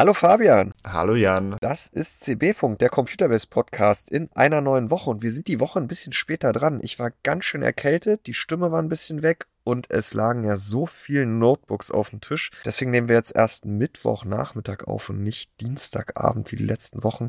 Hallo Fabian. Hallo Jan. Das ist CB-Funk, der Computerbase-Podcast in einer neuen Woche und wir sind die Woche ein bisschen später dran. Ich war ganz schön erkältet, die Stimme war ein bisschen weg und es lagen ja so viele Notebooks auf dem Tisch. Deswegen nehmen wir jetzt erst Mittwochnachmittag auf und nicht Dienstagabend wie die letzten Wochen.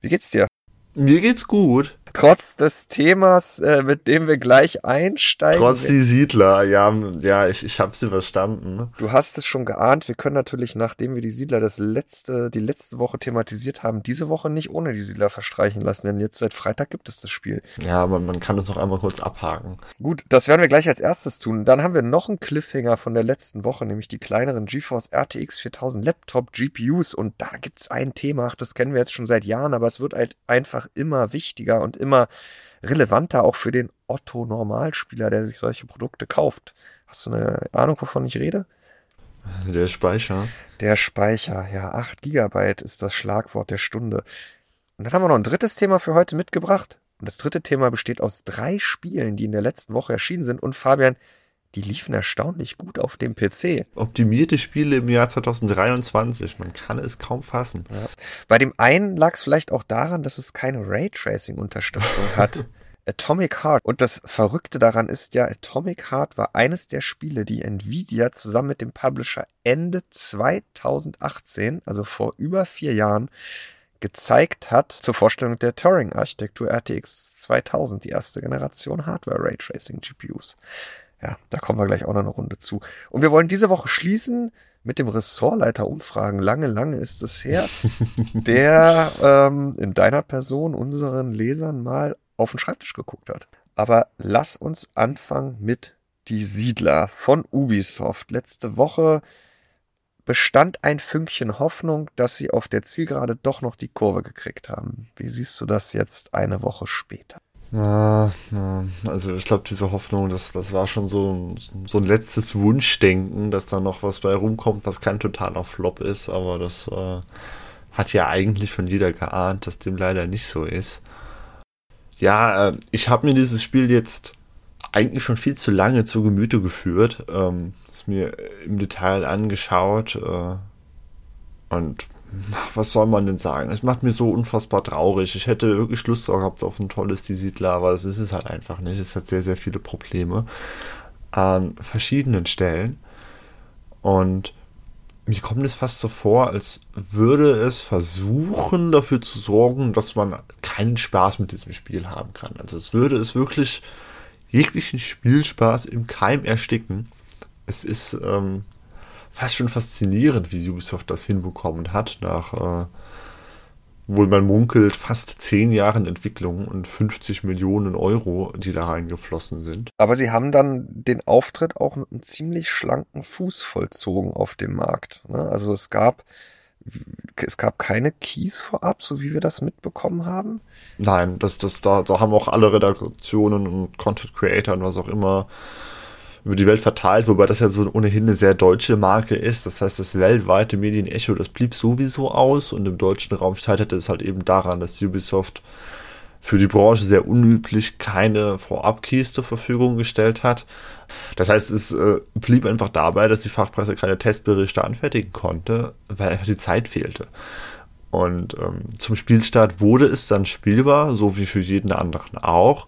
Wie geht's dir? Mir geht's gut. Trotz des Themas, äh, mit dem wir gleich einsteigen. Trotz die Siedler, ja, ja, ich, ich habe sie verstanden. Du hast es schon geahnt. Wir können natürlich, nachdem wir die Siedler das letzte, die letzte Woche thematisiert haben, diese Woche nicht ohne die Siedler verstreichen lassen, denn jetzt seit Freitag gibt es das Spiel. Ja, aber man kann es noch einmal kurz abhaken. Gut, das werden wir gleich als erstes tun. Dann haben wir noch einen Cliffhanger von der letzten Woche, nämlich die kleineren GeForce RTX 4000 Laptop GPUs. Und da gibt's ein Thema, das kennen wir jetzt schon seit Jahren, aber es wird halt einfach immer wichtiger und immer relevanter auch für den Otto Normalspieler, der sich solche Produkte kauft. Hast du eine Ahnung, wovon ich rede? Der Speicher. Der Speicher, ja, 8 Gigabyte ist das Schlagwort der Stunde. Und dann haben wir noch ein drittes Thema für heute mitgebracht. Und das dritte Thema besteht aus drei Spielen, die in der letzten Woche erschienen sind. Und Fabian, die liefen erstaunlich gut auf dem PC. Optimierte Spiele im Jahr 2023, man kann es kaum fassen. Ja. Bei dem einen lag es vielleicht auch daran, dass es keine Raytracing-Unterstützung hat. Atomic Heart. Und das Verrückte daran ist ja, Atomic Heart war eines der Spiele, die Nvidia zusammen mit dem Publisher Ende 2018, also vor über vier Jahren, gezeigt hat zur Vorstellung der Turing-Architektur RTX 2000, die erste Generation Hardware-Raytracing-GPUs. Ja, da kommen wir gleich auch noch eine Runde zu. Und wir wollen diese Woche schließen mit dem Ressortleiter umfragen. Lange, lange ist es her, der ähm, in deiner Person unseren Lesern mal auf den Schreibtisch geguckt hat. Aber lass uns anfangen mit Die Siedler von Ubisoft. Letzte Woche bestand ein Fünkchen Hoffnung, dass sie auf der Zielgerade doch noch die Kurve gekriegt haben. Wie siehst du das jetzt eine Woche später? Ja, ja. Also ich glaube, diese Hoffnung, das, das war schon so, so ein letztes Wunschdenken, dass da noch was bei rumkommt, was kein totaler Flop ist, aber das äh, hat ja eigentlich von jeder geahnt, dass dem leider nicht so ist. Ja, äh, ich habe mir dieses Spiel jetzt eigentlich schon viel zu lange zu Gemüte geführt, ähm, es mir im Detail angeschaut äh, und was soll man denn sagen? Es macht mir so unfassbar traurig. Ich hätte wirklich Lust gehabt auf ein tolles Die Siedler, aber das ist es halt einfach nicht. Es hat sehr, sehr viele Probleme an verschiedenen Stellen. Und mir kommt es fast so vor, als würde es versuchen, dafür zu sorgen, dass man keinen Spaß mit diesem Spiel haben kann. Also es würde es wirklich jeglichen Spielspaß im Keim ersticken. Es ist ähm, fast schon faszinierend, wie Ubisoft das hinbekommen hat, nach äh, wohl man munkelt, fast zehn Jahren Entwicklung und 50 Millionen Euro, die da reingeflossen sind. Aber sie haben dann den Auftritt auch mit einem ziemlich schlanken Fuß vollzogen auf dem Markt. Ne? Also es gab es gab keine Keys vorab, so wie wir das mitbekommen haben. Nein, das, das, da, da haben auch alle Redaktionen und Content Creator und was auch immer über die Welt verteilt, wobei das ja so ohnehin eine sehr deutsche Marke ist. Das heißt, das weltweite Medienecho, das blieb sowieso aus und im deutschen Raum scheiterte es halt eben daran, dass Ubisoft für die Branche sehr unüblich keine Vorab-Keys zur Verfügung gestellt hat. Das heißt, es äh, blieb einfach dabei, dass die Fachpresse keine Testberichte anfertigen konnte, weil einfach die Zeit fehlte. Und ähm, zum Spielstart wurde es dann spielbar, so wie für jeden anderen auch.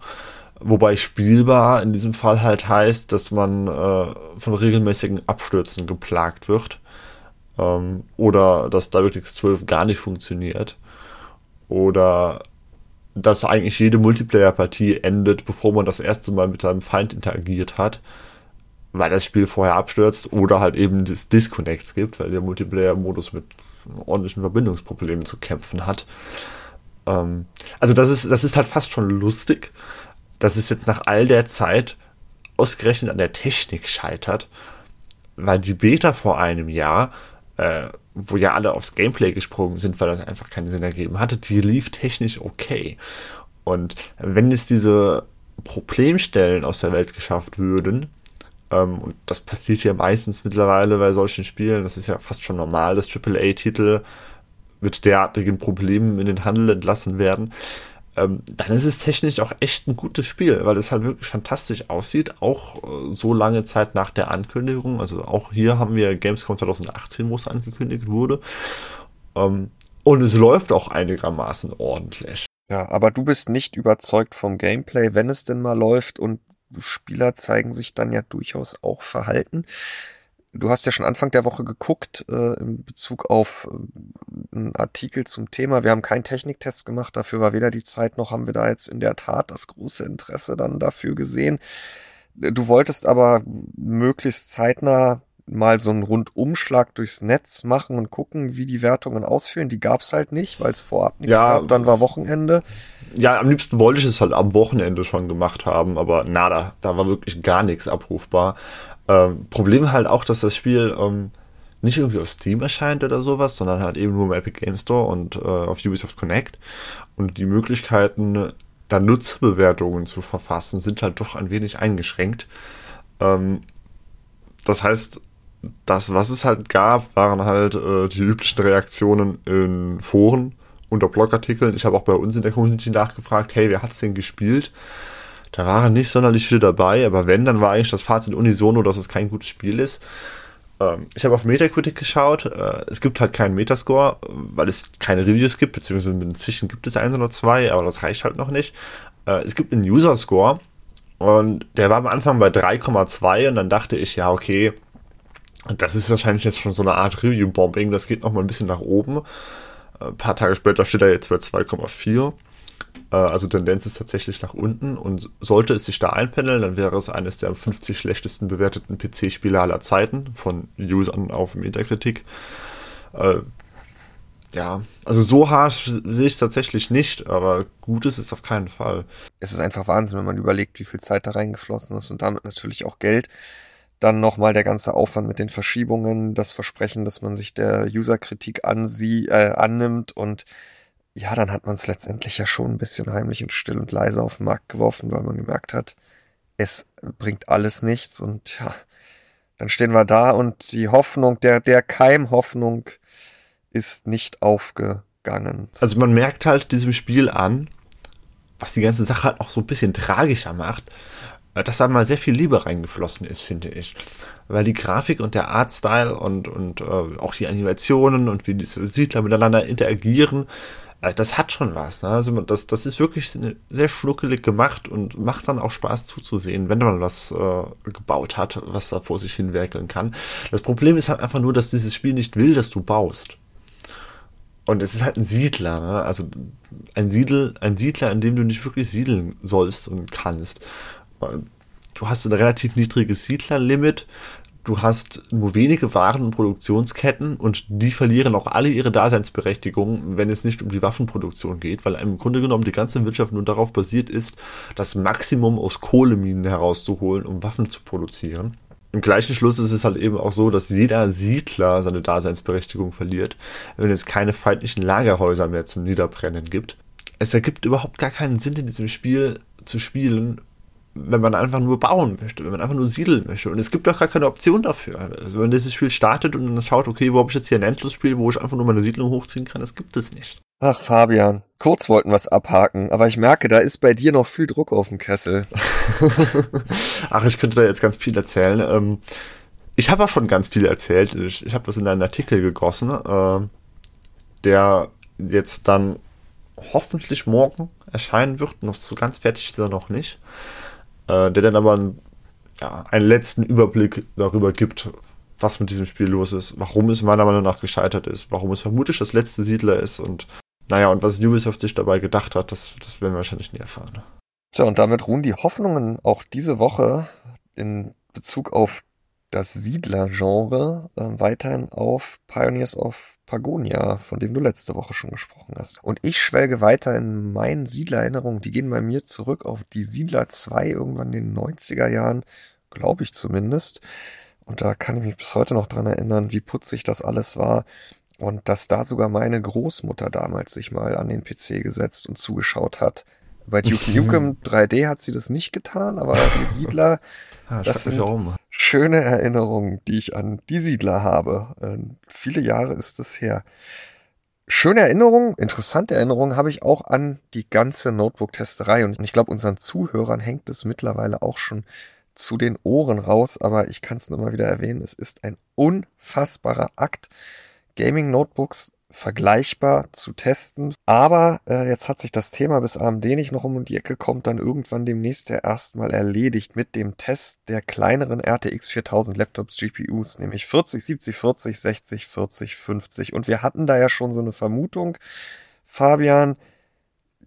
Wobei spielbar in diesem Fall halt heißt, dass man äh, von regelmäßigen Abstürzen geplagt wird. Ähm, oder dass DirectX 12 gar nicht funktioniert. Oder dass eigentlich jede Multiplayer-Partie endet, bevor man das erste Mal mit seinem Feind interagiert hat. Weil das Spiel vorher abstürzt oder halt eben das Disconnects gibt, weil der Multiplayer-Modus mit ordentlichen Verbindungsproblemen zu kämpfen hat. Ähm, also das ist, das ist halt fast schon lustig dass es jetzt nach all der Zeit ausgerechnet an der Technik scheitert, weil die Beta vor einem Jahr, äh, wo ja alle aufs Gameplay gesprungen sind, weil das einfach keinen Sinn ergeben hatte, die lief technisch okay. Und wenn es diese Problemstellen aus der Welt geschafft würden, ähm, und das passiert ja meistens mittlerweile bei solchen Spielen, das ist ja fast schon normal, dass AAA-Titel mit derartigen Problemen in den Handel entlassen werden, ähm, dann ist es technisch auch echt ein gutes Spiel, weil es halt wirklich fantastisch aussieht, auch äh, so lange Zeit nach der Ankündigung. Also auch hier haben wir Gamescom 2018, wo es angekündigt wurde. Ähm, und es läuft auch einigermaßen ordentlich. Ja, aber du bist nicht überzeugt vom Gameplay, wenn es denn mal läuft und Spieler zeigen sich dann ja durchaus auch verhalten. Du hast ja schon Anfang der Woche geguckt äh, in Bezug auf äh, einen Artikel zum Thema. Wir haben keinen Techniktest gemacht, dafür war weder die Zeit noch haben wir da jetzt in der Tat das große Interesse dann dafür gesehen. Du wolltest aber möglichst zeitnah mal so einen Rundumschlag durchs Netz machen und gucken, wie die Wertungen ausführen. Die gab's halt nicht, weil es vorab nichts Ja. gab. Dann war Wochenende. Ja, am liebsten wollte ich es halt am Wochenende schon gemacht haben, aber nada, da war wirklich gar nichts abrufbar. Ähm, Problem halt auch, dass das Spiel ähm, nicht irgendwie auf Steam erscheint oder sowas, sondern halt eben nur im Epic Game Store und äh, auf Ubisoft Connect. Und die Möglichkeiten, da Nutzerbewertungen zu verfassen, sind halt doch ein wenig eingeschränkt. Ähm, das heißt, das, was es halt gab, waren halt äh, die üblichen Reaktionen in Foren unter Blogartikeln. Ich habe auch bei uns in der Community nachgefragt, hey, wer hat's denn gespielt? Da waren nicht sonderlich viele dabei, aber wenn, dann war eigentlich das Fazit unisono, dass es kein gutes Spiel ist. Ähm, ich habe auf Metacritic geschaut. Äh, es gibt halt keinen Metascore, weil es keine Reviews gibt, beziehungsweise inzwischen gibt es eins oder zwei, aber das reicht halt noch nicht. Äh, es gibt einen User Score und der war am Anfang bei 3,2 und dann dachte ich, ja, okay, das ist wahrscheinlich jetzt schon so eine Art Review-Bombing, das geht noch mal ein bisschen nach oben. Äh, Ein paar Tage später steht er jetzt bei 2,4. Äh, Also Tendenz ist tatsächlich nach unten und sollte es sich da einpendeln, dann wäre es eines der 50 schlechtesten bewerteten PC-Spiele aller Zeiten von Usern auf Metakritik. Äh, ja, also so harsch sehe ich es tatsächlich nicht, aber gut ist es auf keinen Fall. Es ist einfach Wahnsinn, wenn man überlegt, wie viel Zeit da reingeflossen ist und damit natürlich auch Geld. Dann nochmal der ganze Aufwand mit den Verschiebungen, das Versprechen, dass man sich der User-Kritik äh, annimmt und ja, dann hat man es letztendlich ja schon ein bisschen heimlich und still und leise auf den Markt geworfen, weil man gemerkt hat, es bringt alles nichts und ja, dann stehen wir da und die Hoffnung, der, der Keim Hoffnung ist nicht aufgegangen. Also man merkt halt diesem Spiel an, was die ganze Sache halt auch so ein bisschen tragischer macht, äh, dass da mal sehr viel Liebe reingeflossen ist, finde ich. Weil die Grafik und der Artstyle und, und äh, auch die Animationen und wie diese Siedler miteinander interagieren, das hat schon was. Ne? Also das, das ist wirklich sehr schnuckelig gemacht und macht dann auch Spaß zuzusehen, wenn man was äh, gebaut hat, was da vor sich hinwerkeln kann. Das Problem ist halt einfach nur, dass dieses Spiel nicht will, dass du baust. Und es ist halt ein Siedler, ne? also ein, Siedel, ein Siedler, in dem du nicht wirklich siedeln sollst und kannst. Du hast ein relativ niedriges Siedlerlimit, du hast nur wenige Waren- und Produktionsketten und die verlieren auch alle ihre Daseinsberechtigung, wenn es nicht um die Waffenproduktion geht, weil im Grunde genommen die ganze Wirtschaft nur darauf basiert ist, das Maximum aus Kohleminen herauszuholen, um Waffen zu produzieren. Im gleichen Schluss ist es halt eben auch so, dass jeder Siedler seine Daseinsberechtigung verliert, wenn es keine feindlichen Lagerhäuser mehr zum Niederbrennen gibt. Es ergibt überhaupt gar keinen Sinn in diesem Spiel zu spielen, wenn man einfach nur bauen möchte, wenn man einfach nur siedeln möchte. Und es gibt doch gar keine Option dafür. Also wenn dieses Spiel startet und dann schaut, okay, wo habe ich jetzt hier ein Endlosspiel, wo ich einfach nur meine Siedlung hochziehen kann, das gibt es nicht. Ach, Fabian, kurz wollten wir es abhaken, aber ich merke, da ist bei dir noch viel Druck auf dem Kessel. Ach, ich könnte da jetzt ganz viel erzählen. Ähm, ich habe auch schon ganz viel erzählt. Ich, ich habe das in einen Artikel gegossen, äh, der jetzt dann hoffentlich morgen erscheinen wird. Noch so ganz fertig ist er noch nicht. Äh, der dann aber einen, ja, einen letzten Überblick darüber gibt, was mit diesem Spiel los ist, warum es meiner Meinung nach gescheitert ist, warum es vermutlich das letzte Siedler ist und naja, und was Ubisoft sich dabei gedacht hat, das, das werden wir wahrscheinlich nie erfahren. Tja, und damit ruhen die Hoffnungen auch diese Woche in Bezug auf das Siedler-Genre äh, weiterhin auf Pioneers of Pagonia, von dem du letzte Woche schon gesprochen hast. Und ich schwelge weiter in meinen Siedler-Erinnerungen. Die gehen bei mir zurück auf die Siedler 2 irgendwann in den 90er Jahren, glaube ich zumindest. Und da kann ich mich bis heute noch dran erinnern, wie putzig das alles war. Und dass da sogar meine Großmutter damals sich mal an den PC gesetzt und zugeschaut hat. Bei Duke Nukem 3D hat sie das nicht getan, aber die Siedler, Ja, Das schreibt mich sind- warum. schöne Erinnerungen, die ich an die Siedler habe. Ähm, viele Jahre ist es her. Schöne Erinnerungen, interessante Erinnerungen habe ich auch an die ganze Notebook-Testerei. Und ich glaube, unseren Zuhörern hängt es mittlerweile auch schon zu den Ohren raus. Aber ich kann es nur mal wieder erwähnen, es ist ein unfassbarer Akt. Gaming-Notebooks vergleichbar zu testen. Aber äh, jetzt hat sich das Thema bis AMD nicht noch um die Ecke kommt, dann irgendwann demnächst ja erstmal erledigt mit dem Test der kleineren RTX 4000 Laptops GPUs, nämlich 40, 70, 40, 60, 40, 50. Und wir hatten da ja schon so eine Vermutung, Fabian,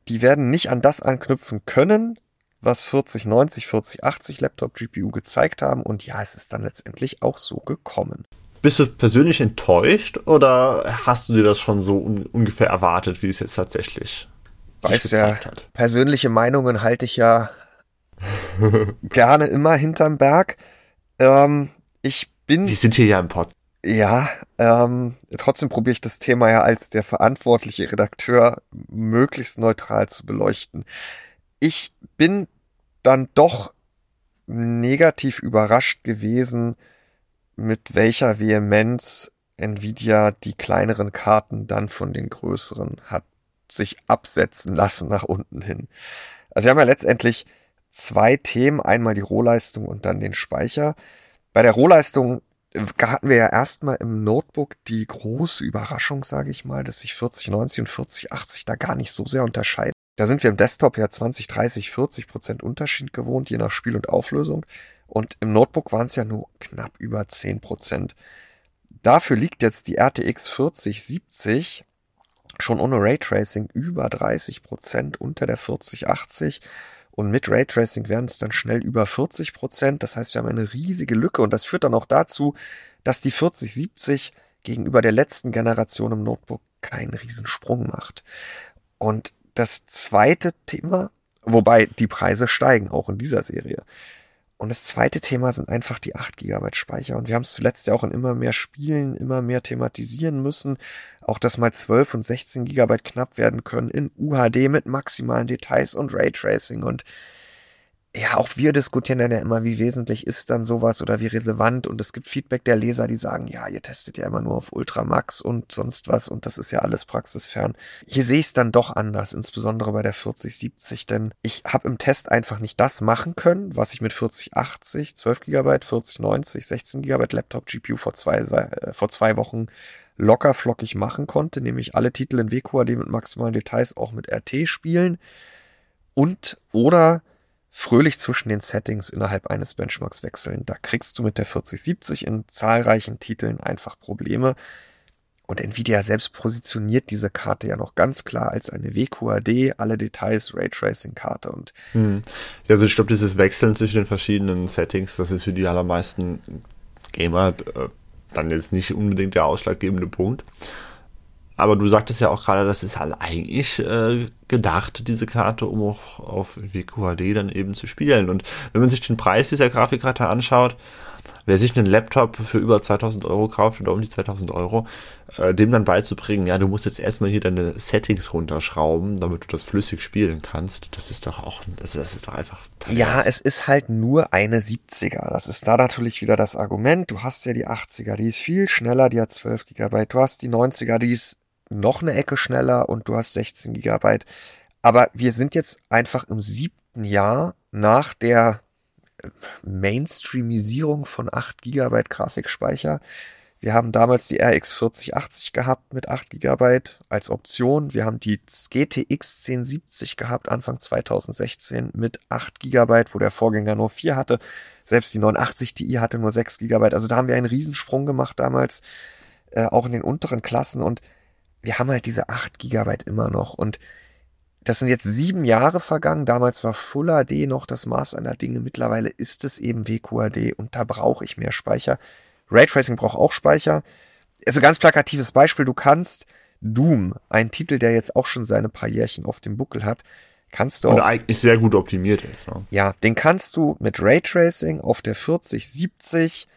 die werden nicht an das anknüpfen können, was 4090, 4080 Laptop GPU gezeigt haben. Und ja, es ist dann letztendlich auch so gekommen. Bist du persönlich enttäuscht oder hast du dir das schon so un ungefähr erwartet, wie es jetzt tatsächlich Weißt ja, hat? persönliche Meinungen halte ich ja gerne immer hinterm Berg. Ähm, ich bin. Wir sind hier ja im Pod. Ja, ähm, trotzdem probiere ich das Thema ja als der verantwortliche Redakteur möglichst neutral zu beleuchten. Ich bin dann doch negativ überrascht gewesen, mit welcher Vehemenz Nvidia die kleineren Karten dann von den größeren hat sich absetzen lassen nach unten hin. Also wir haben ja letztendlich zwei Themen, einmal die Rohleistung und dann den Speicher. Bei der Rohleistung hatten wir ja erstmal im Notebook die große Überraschung, sage ich mal, dass sich 4090 und 4080 da gar nicht so sehr unterscheiden. Da sind wir im Desktop ja 20, 30, 40 Prozent Unterschied gewohnt, je nach Spiel und Auflösung. Und im Notebook waren es ja nur knapp über 10 Prozent. Dafür liegt jetzt die RTX 4070 schon ohne Raytracing über 30 Prozent unter der 4080 und mit Raytracing werden es dann schnell über 40 Prozent. Das heißt, wir haben eine riesige Lücke und das führt dann auch dazu, dass die 4070 gegenüber der letzten Generation im Notebook keinen Riesensprung macht. Und das zweite Thema, wobei die Preise steigen auch in dieser Serie. Und das zweite Thema sind einfach die 8 GB Speicher. Und wir haben es zuletzt ja auch in immer mehr Spielen immer mehr thematisieren müssen. Auch dass mal 12 und 16 GB knapp werden können in UHD mit maximalen Details und Raytracing. Und ja, auch wir diskutieren dann ja immer, wie wesentlich ist dann sowas oder wie relevant. Und es gibt Feedback der Leser, die sagen, ja, ihr testet ja immer nur auf Ultramax und sonst was und das ist ja alles praxisfern. Hier sehe ich es dann doch anders, insbesondere bei der 4070, denn ich habe im Test einfach nicht das machen können, was ich mit 4080, 12 GB, 4090, 16 GB Laptop GPU vor zwei, äh, vor zwei Wochen locker flockig machen konnte, nämlich alle Titel in WQAD mit maximalen Details auch mit RT spielen und oder fröhlich zwischen den Settings innerhalb eines Benchmarks wechseln. Da kriegst du mit der 4070 in zahlreichen Titeln einfach Probleme. Und Nvidia selbst positioniert diese Karte ja noch ganz klar als eine WQAD, alle Details, Raytracing-Karte und. Hm. Ja, also ich glaube, dieses Wechseln zwischen den verschiedenen Settings, das ist für die allermeisten Gamer äh, dann jetzt nicht unbedingt der ausschlaggebende Punkt. Aber du sagtest ja auch gerade, das ist halt eigentlich äh, gedacht, diese Karte, um auch auf WQHD dann eben zu spielen. Und wenn man sich den Preis dieser Grafikkarte anschaut, wer sich einen Laptop für über 2000 Euro kauft oder um die 2000 Euro, äh, dem dann beizubringen, ja, du musst jetzt erstmal hier deine Settings runterschrauben, damit du das flüssig spielen kannst, das ist doch auch, das, das ist doch einfach. Pervers. Ja, es ist halt nur eine 70er. Das ist da natürlich wieder das Argument. Du hast ja die 80er, die ist viel schneller, die hat 12 GB. Du hast die 90er, die ist noch eine Ecke schneller und du hast 16 Gigabyte. Aber wir sind jetzt einfach im siebten Jahr nach der äh, Mainstreamisierung von 8 Gigabyte Grafikspeicher. Wir haben damals die RX 4080 gehabt mit 8 GB als Option. Wir haben die GTX 1070 gehabt Anfang 2016 mit 8 GB, wo der Vorgänger nur 4 hatte. Selbst die 980 Ti hatte nur 6 GB. Also da haben wir einen Riesensprung gemacht damals, äh, auch in den unteren Klassen. Und wir haben halt diese 8 Gigabyte immer noch und das sind jetzt sieben Jahre vergangen. Damals war Full HD noch das Maß einer Dinge. Mittlerweile ist es eben WQAD und da brauche ich mehr Speicher. Raytracing braucht auch Speicher. Also ganz plakatives Beispiel. Du kannst Doom, ein Titel, der jetzt auch schon seine paar Jährchen auf dem Buckel hat, kannst du und eigentlich sehr gut optimiert ist. Ne? Ja, den kannst du mit Raytracing auf der 4070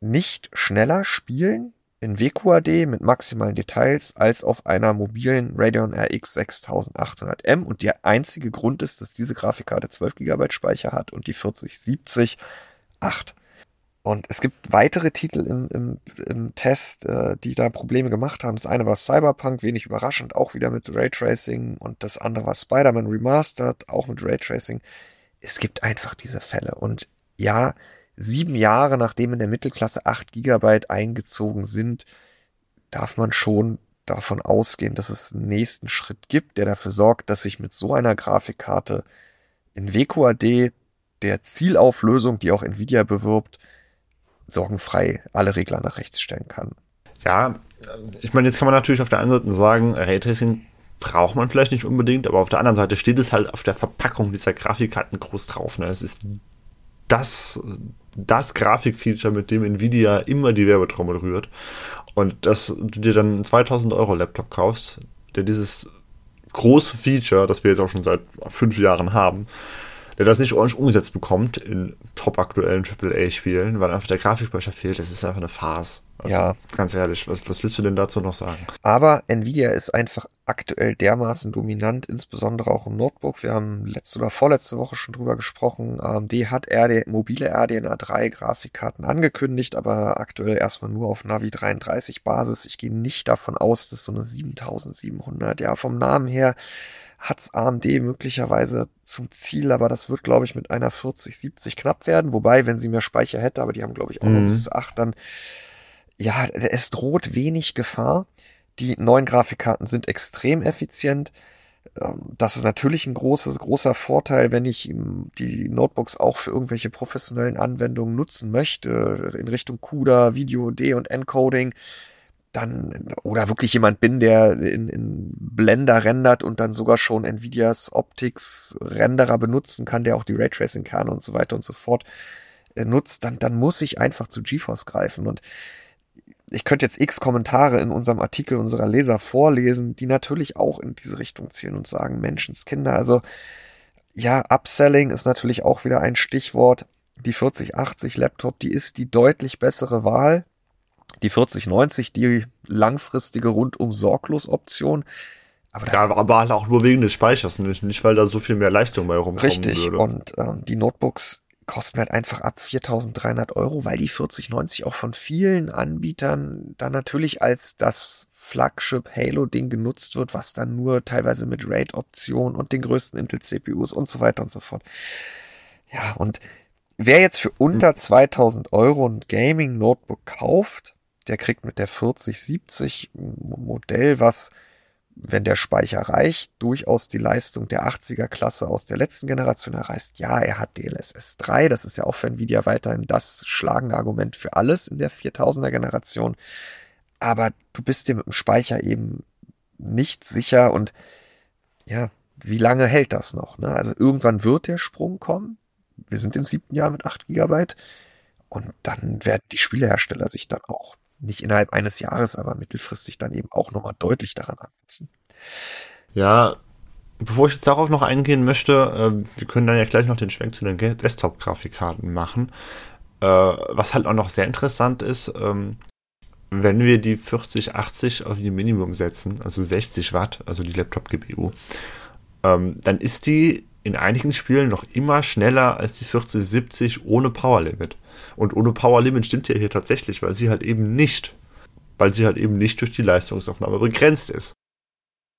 nicht schneller spielen in WQAD mit maximalen Details als auf einer mobilen Radeon RX 6800M und der einzige Grund ist, dass diese Grafikkarte 12 GB Speicher hat und die 4070 8. Und es gibt weitere Titel im, im, im Test, äh, die da Probleme gemacht haben. Das eine war Cyberpunk, wenig überraschend, auch wieder mit Raytracing. Und das andere war Spider-Man Remastered, auch mit Raytracing. Es gibt einfach diese Fälle. Und ja, sieben Jahre nachdem in der Mittelklasse 8 Gigabyte eingezogen sind, darf man schon davon ausgehen, dass es einen nächsten Schritt gibt, der dafür sorgt, dass ich mit so einer Grafikkarte in WQAD der Zielauflösung, die auch Nvidia bewirbt, sorgenfrei alle Regler nach rechts stellen kann. Ja, ich meine, jetzt kann man natürlich auf der einen Seite sagen, Raytracing braucht man vielleicht nicht unbedingt, aber auf der anderen Seite steht es halt auf der Verpackung dieser Grafikkarten groß drauf. Ne? Es ist das, das Grafikfeature, mit dem Nvidia immer die Werbetrommel rührt. Und dass du dir dann einen 2000 Euro Laptop kaufst, der dieses große Feature, das wir jetzt auch schon seit fünf Jahren haben, der das nicht ordentlich umgesetzt bekommt in top aktuellen AAA-Spielen, weil einfach der Grafikspeicher fehlt, das ist einfach eine Farce. Also, ja. Ganz ehrlich, was, was willst du denn dazu noch sagen? Aber Nvidia ist einfach aktuell dermaßen dominant, insbesondere auch im Notebook. Wir haben letzte oder vorletzte Woche schon drüber gesprochen. AMD hat RD, mobile RDNA 3 Grafikkarten angekündigt, aber aktuell erstmal nur auf Navi 33 Basis. Ich gehe nicht davon aus, dass so eine 7700, ja, vom Namen her hat's AMD möglicherweise zum Ziel, aber das wird, glaube ich, mit einer 4070 knapp werden. Wobei, wenn sie mehr Speicher hätte, aber die haben, glaube ich, auch mhm. noch bis zu 8, dann ja, es droht wenig Gefahr. Die neuen Grafikkarten sind extrem effizient. Ähm, das ist natürlich ein großes, großer Vorteil, wenn ich die Notebooks auch für irgendwelche professionellen Anwendungen nutzen möchte, in Richtung CUDA, Video D und Encoding, dann, oder wirklich jemand bin, der in, in Blender rendert und dann sogar schon Nvidias Optics Renderer benutzen kann, der auch die Raytracing-Kerne und so weiter und so fort äh, nutzt, dann, dann muss ich einfach zu GeForce greifen und ich könnte jetzt x Kommentare in unserem Artikel unserer Leser vorlesen, die natürlich auch in diese Richtung zielen und sagen, Menschenskinder. Also ja, Upselling ist natürlich auch wieder ein Stichwort. Die 4080 Laptop, die ist die deutlich bessere Wahl. Die 4090, die langfristige rundum sorglos Option. Aber das ja, aber auch nur wegen des Speichers, nicht, nicht weil da so viel mehr Leistung bei rumkommen richtig. würde. Richtig. Und ähm, die Notebooks kosten halt einfach ab 4.300 Euro, weil die 4090 auch von vielen Anbietern dann natürlich als das Flagship Halo-Ding genutzt wird, was dann nur teilweise mit RAID-Option und den größten Intel-CPUs und so weiter und so fort. Ja, und wer jetzt für unter 2000 Euro ein Gaming-Notebook kauft, der kriegt mit der 4070 Modell, was wenn der Speicher reicht, durchaus die Leistung der 80er Klasse aus der letzten Generation erreicht. Ja, er hat DLSS 3, das ist ja auch für Nvidia weiterhin das schlagende Argument für alles in der 4000er Generation. Aber du bist dir mit dem Speicher eben nicht sicher und ja, wie lange hält das noch? Ne? Also irgendwann wird der Sprung kommen. Wir sind im siebten Jahr mit 8 Gigabyte und dann werden die Spielehersteller sich dann auch nicht innerhalb eines Jahres, aber mittelfristig dann eben auch nochmal deutlich daran anpassen. Ja, bevor ich jetzt darauf noch eingehen möchte, äh, wir können dann ja gleich noch den Schwenk zu den Desktop-Grafikkarten machen. Äh, was halt auch noch sehr interessant ist, ähm, wenn wir die 4080 auf die Minimum setzen, also 60 Watt, also die Laptop-GPU, ähm, dann ist die in einigen Spielen noch immer schneller als die 4070 ohne Power Limit. Und ohne Power Limit stimmt ja hier tatsächlich, weil sie halt eben nicht, weil sie halt eben nicht durch die Leistungsaufnahme begrenzt ist.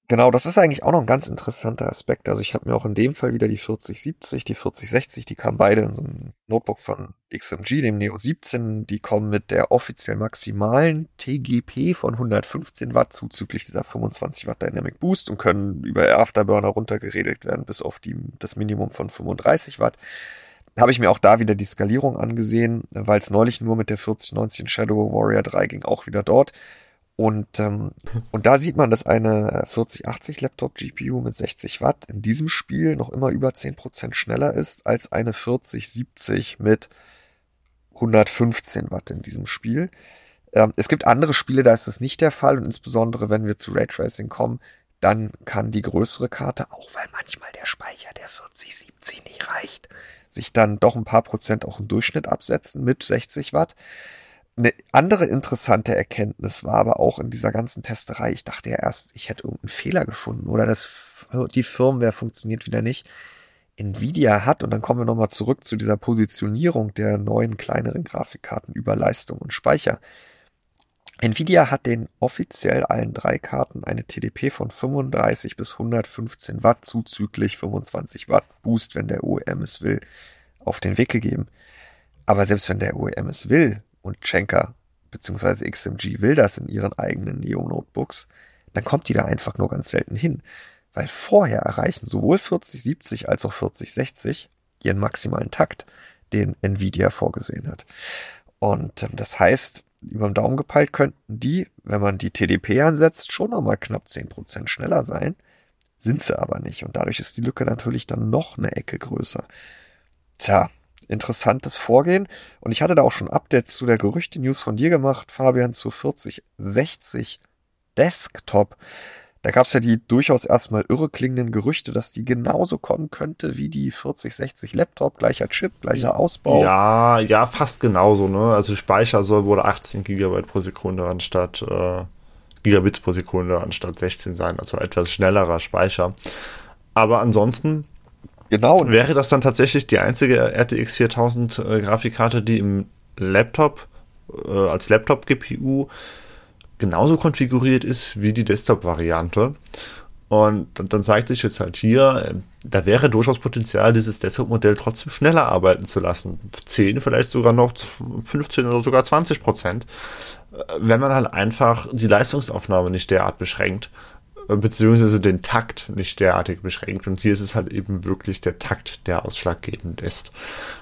Genau, das ist eigentlich auch noch ein ganz interessanter Aspekt. Also ich habe mir auch in dem Fall wieder die 4070, die 4060, die kamen beide in so einem Notebook von XMG, dem Neo 17. Die kommen mit der offiziell maximalen TGP von 115 Watt zuzüglich dieser 25 Watt Dynamic Boost und können über Afterburner runtergeregelt werden bis auf die, das Minimum von 35 Watt habe ich mir auch da wieder die Skalierung angesehen, weil es neulich nur mit der 4090 in Shadow Warrior 3 ging, auch wieder dort. Und, ähm, und da sieht man, dass eine 4080 Laptop GPU mit 60 Watt in diesem Spiel noch immer über 10% schneller ist als eine 4070 mit 115 Watt in diesem Spiel. Ähm, es gibt andere Spiele, da ist es nicht der Fall und insbesondere wenn wir zu Raytracing kommen, dann kann die größere Karte, auch weil manchmal der Speicher der 4070 nicht reicht, sich dann doch ein paar Prozent auch im Durchschnitt absetzen mit 60 Watt. Eine andere interessante Erkenntnis war aber auch in dieser ganzen Testerei, ich dachte ja erst, ich hätte irgendeinen Fehler gefunden oder das, die Firmware funktioniert wieder nicht. Nvidia hat, und dann kommen wir nochmal zurück zu dieser Positionierung der neuen kleineren Grafikkarten über Leistung und Speicher. Nvidia hat den offiziell allen drei Karten eine TDP von 35 bis 115 Watt zuzüglich 25 Watt Boost, wenn der OEM es will, auf den Weg gegeben. Aber selbst wenn der OEM es will und Schenker beziehungsweise XMG will das in ihren eigenen Neo-Notebooks, dann kommt die da einfach nur ganz selten hin. Weil vorher erreichen sowohl 4070 als auch 4060 ihren maximalen Takt, den Nvidia vorgesehen hat. Und ähm, das heißt, über den Daumen gepeilt könnten die, wenn man die TDP ansetzt, schon nochmal knapp 10% schneller sein. Sind sie aber nicht. Und dadurch ist die Lücke natürlich dann noch eine Ecke größer. Tja, interessantes Vorgehen. Und ich hatte da auch schon Updates zu der Gerüchte-News von dir gemacht, Fabian, zu 4060 Desktop. Da gab es ja die durchaus erstmal irre klingenden Gerüchte, dass die genauso kommen könnte wie die 4060 Laptop, gleicher Chip, gleicher Ausbau. Ja, ja, fast genauso, ne? Also Speicher soll wohl 18 GB pro Sekunde anstatt äh, Gigabits pro Sekunde anstatt 16 sein, also etwas schnellerer Speicher. Aber ansonsten genau. wäre das dann tatsächlich die einzige RTX 4000 äh, Grafikkarte, die im Laptop äh, als Laptop-GPU genauso konfiguriert ist wie die Desktop-Variante. Und dann zeigt sich jetzt halt hier, äh, da wäre durchaus Potenzial, dieses Desktop-Modell trotzdem schneller arbeiten zu lassen. 10, vielleicht sogar noch 15 oder sogar 20 Prozent. Äh, wenn man halt einfach die Leistungsaufnahme nicht derart beschränkt, beziehungsweise den Takt nicht derartig beschränkt. Und hier ist es halt eben wirklich der Takt, der ausschlaggebend ist.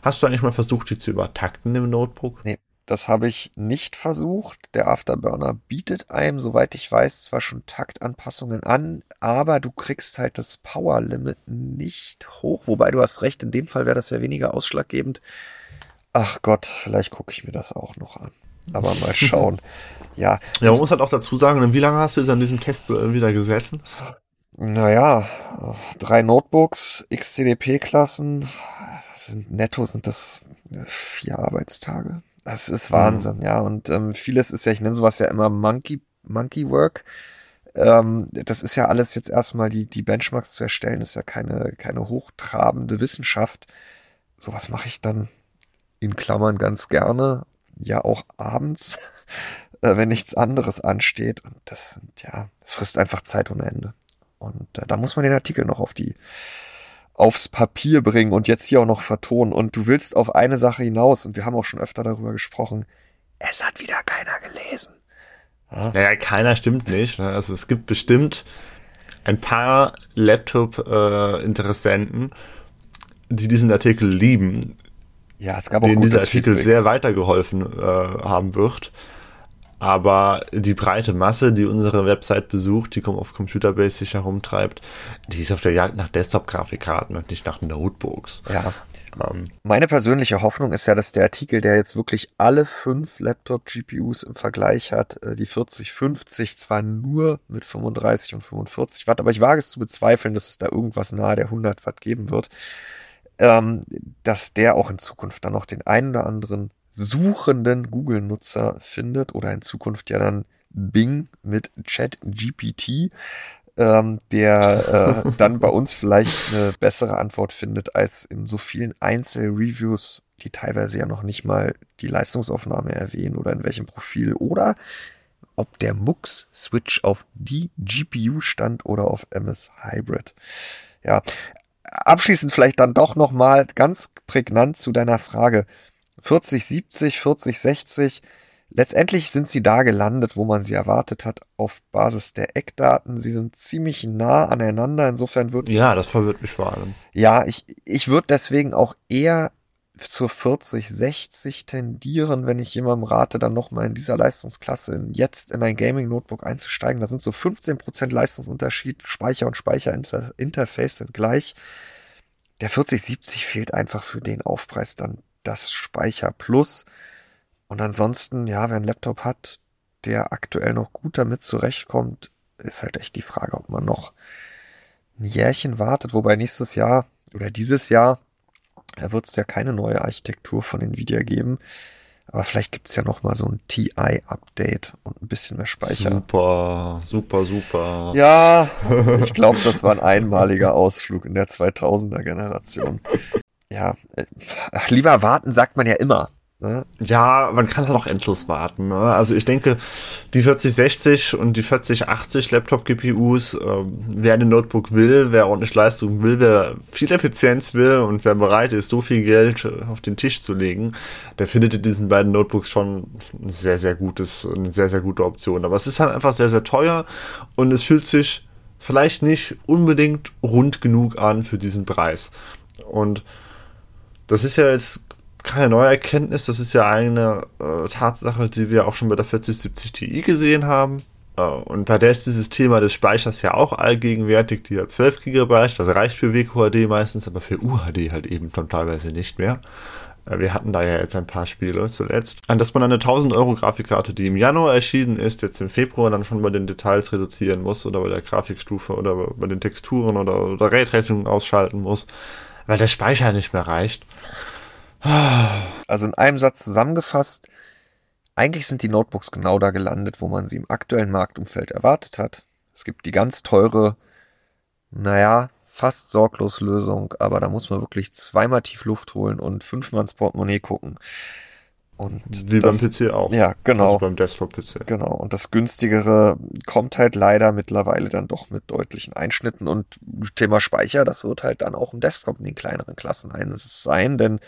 Hast du eigentlich mal versucht, die zu übertakten im Notebook? Nee. Das habe ich nicht versucht. Der Afterburner bietet einem, soweit ich weiß, zwar schon Taktanpassungen an, aber du kriegst halt das Power Limit nicht hoch. Wobei du hast recht, in dem Fall wäre das ja weniger ausschlaggebend. Ach Gott, vielleicht gucke ich mir das auch noch an. Aber mal schauen. ja. Ja, man muss halt auch dazu sagen, wie lange hast du jetzt an diesem Test wieder gesessen? Naja, drei Notebooks, XCDP-Klassen. Das sind netto sind das äh, vier Arbeitstage. Das ist Wahnsinn, mhm. ja. Und ähm, vieles ist ja, ich nenne sowas ja immer Monkey, Monkey Work. Ähm, das ist ja alles jetzt erstmal die, die Benchmarks zu erstellen, ist ja keine, keine hochtrabende Wissenschaft. Sowas mache ich dann in Klammern ganz gerne, ja auch abends, äh, wenn nichts anderes ansteht. Und das sind, ja, das frisst einfach Zeit ohne Ende. Und äh, da muss man den Artikel noch auf die aufs Papier bringen und jetzt hier auch noch vertonen. Und du willst auf eine Sache hinaus, und wir haben auch schon öfter darüber gesprochen, es hat wieder keiner gelesen. Ja. Naja, keiner stimmt nicht. Ne? Also es gibt bestimmt ein paar Laptop-Interessenten, die diesen Artikel lieben. Ja, es gab auch denen dieser Artikel Feedback. sehr weitergeholfen äh, haben wird. Aber die breite Masse, die unsere Website besucht, die auf Computerbase sich herumtreibt, die ist auf der Jagd nach Desktop-Grafikkarten und nicht nach Notebooks. Ja. Ähm, Meine persönliche Hoffnung ist ja, dass der Artikel, der jetzt wirklich alle fünf Laptop-GPUs im Vergleich hat, äh, die 4050 zwar nur mit 35 und 45 Watt, aber ich wage es zu bezweifeln, dass es da irgendwas nahe der 100 Watt geben wird, ähm, dass der auch in Zukunft dann noch den einen oder anderen suchenden Google-Nutzer findet oder in Zukunft ja dann Bing mit ChatGPT, ähm, der äh, dann bei uns vielleicht eine bessere Antwort findet als in so vielen Einzelreviews, die teilweise ja noch nicht mal die Leistungsaufnahme erwähnen oder in welchem Profil oder ob der MUX-Switch auf die GPU stand oder auf MS Hybrid. Ja, abschließend vielleicht dann doch nochmal ganz prägnant zu deiner Frage. 40, 70, 40, 60. Letztendlich sind sie da gelandet, wo man sie erwartet hat, auf Basis der Eckdaten. Sie sind ziemlich nah aneinander. Insofern wird. Ja, das verwirrt mich vor allem. Ja, ich, ich würde deswegen auch eher zur 40, 60 tendieren, wenn ich jemandem rate, dann nochmal in dieser Leistungsklasse jetzt in ein Gaming-Notebook einzusteigen. Da sind so 15% Leistungsunterschied. Speicher und Speicherinterface sind gleich. Der 4070 fehlt einfach für den Aufpreis dann das Speicher Plus. Und ansonsten, ja, wer einen Laptop hat, der aktuell noch gut damit zurechtkommt, ist halt echt die Frage, ob man noch ein Jährchen wartet. Wobei nächstes Jahr oder dieses Jahr wird es ja keine neue Architektur von Nvidia geben. Aber vielleicht gibt es ja noch mal so ein TI-Update und ein bisschen mehr Speicher. Super, super, super. Ja, ich glaube, das war ein einmaliger Ausflug in der 2000er Generation ja, äh, lieber warten sagt man ja immer. Ne? Ja, man kann halt auch endlos warten. Ne? Also ich denke, die 4060 und die 4080 Laptop-GPUs, äh, wer ein Notebook will, wer ordentlich Leistung will, wer viel Effizienz will und wer bereit ist, so viel Geld auf den Tisch zu legen, der findet in diesen beiden Notebooks schon ein sehr, sehr gutes, eine sehr, sehr gute Option. Aber es ist halt einfach sehr, sehr teuer und es fühlt sich vielleicht nicht unbedingt rund genug an für diesen Preis. Und das ist ja jetzt keine neue Erkenntnis. Das ist ja eine äh, Tatsache, die wir auch schon bei der 4070 Ti gesehen haben. Äh, und bei der ist dieses Thema des Speichers ja auch allgegenwärtig. Die hat 12 GB, das reicht für WQHD meistens, aber für UHD halt eben schon teilweise nicht mehr. Äh, wir hatten da ja jetzt ein paar Spiele zuletzt. An dass man eine 1000 Euro Grafikkarte, die im Januar erschienen ist, jetzt im Februar dann schon bei den Details reduzieren muss oder bei der Grafikstufe oder bei den Texturen oder, oder Raytracing ausschalten muss, weil der Speicher nicht mehr reicht. Also in einem Satz zusammengefasst, eigentlich sind die Notebooks genau da gelandet, wo man sie im aktuellen Marktumfeld erwartet hat. Es gibt die ganz teure, naja, fast sorglos Lösung, aber da muss man wirklich zweimal tief Luft holen und fünfmal ins Portemonnaie gucken. Und Wie das, beim PC auch. Ja, genau. Also beim Desktop-PC. Genau. Und das günstigere kommt halt leider mittlerweile dann doch mit deutlichen Einschnitten. Und Thema Speicher, das wird halt dann auch im Desktop in den kleineren Klassen eines sein, denn